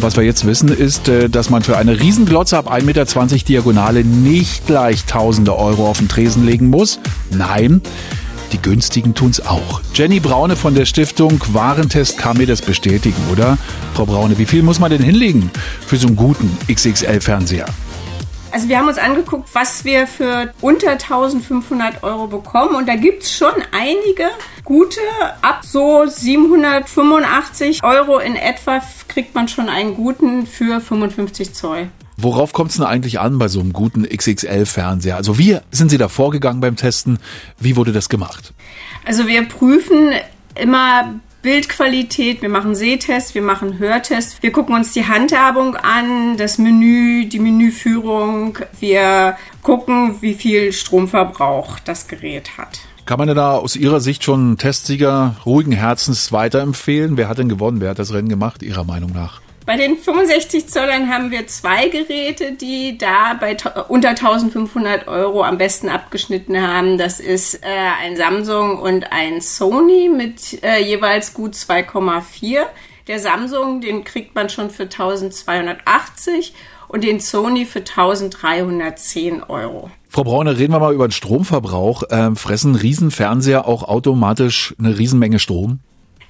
Was wir jetzt wissen, ist, äh, dass man für eine Riesenglotze ab 1,20 Meter Diagonale nicht gleich tausende Euro auf den Tresen legen muss. Nein, die günstigen tun's auch. Jenny Braune von der Stiftung Warentest kann mir das bestätigen, oder? Frau Braune, wie viel muss man denn hinlegen für so einen guten XXL-Fernseher? Also wir haben uns angeguckt, was wir für unter 1500 Euro bekommen und da gibt es schon einige gute. Ab so 785 Euro in etwa kriegt man schon einen guten für 55 Zoll. Worauf kommt es denn eigentlich an bei so einem guten XXL-Fernseher? Also wie sind Sie da vorgegangen beim Testen? Wie wurde das gemacht? Also wir prüfen immer Bildqualität, wir machen Sehtests, wir machen Hörtests, wir gucken uns die Handhabung an, das Menü, die Menüführung, wir gucken, wie viel Stromverbrauch das Gerät hat. Kann man da aus Ihrer Sicht schon einen Testsieger ruhigen Herzens weiterempfehlen? Wer hat denn gewonnen? Wer hat das Rennen gemacht, Ihrer Meinung nach? Bei den 65 Zollern haben wir zwei Geräte, die da bei unter 1500 Euro am besten abgeschnitten haben. Das ist äh, ein Samsung und ein Sony mit äh, jeweils gut 2,4. Der Samsung, den kriegt man schon für 1280 und den Sony für 1310 Euro. Frau Braune, reden wir mal über den Stromverbrauch. Ähm, fressen Riesenfernseher auch automatisch eine Riesenmenge Strom?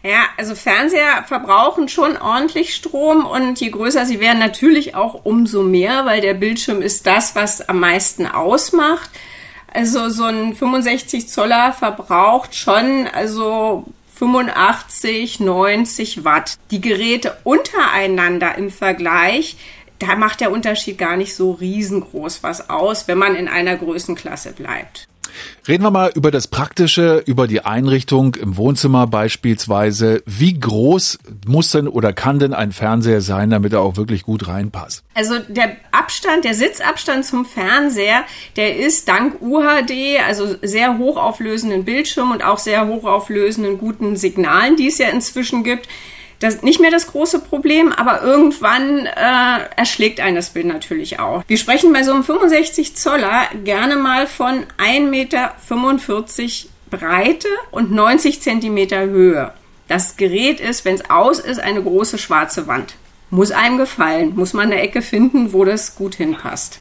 Ja, also Fernseher verbrauchen schon ordentlich Strom und je größer sie werden, natürlich auch umso mehr, weil der Bildschirm ist das, was am meisten ausmacht. Also so ein 65 Zoller verbraucht schon also 85, 90 Watt. Die Geräte untereinander im Vergleich, da macht der Unterschied gar nicht so riesengroß was aus, wenn man in einer Größenklasse bleibt. Reden wir mal über das Praktische, über die Einrichtung im Wohnzimmer beispielsweise. Wie groß muss denn oder kann denn ein Fernseher sein, damit er auch wirklich gut reinpasst? Also der Abstand, der Sitzabstand zum Fernseher, der ist dank UHD, also sehr hochauflösenden Bildschirm und auch sehr hochauflösenden guten Signalen, die es ja inzwischen gibt, das nicht mehr das große Problem, aber irgendwann äh, erschlägt einen das Bild natürlich auch. Wir sprechen bei so einem 65 Zoller gerne mal von 1,45 Meter Breite und 90 Zentimeter Höhe. Das Gerät ist, wenn es aus ist, eine große schwarze Wand. Muss einem gefallen, muss man eine Ecke finden, wo das gut hinpasst.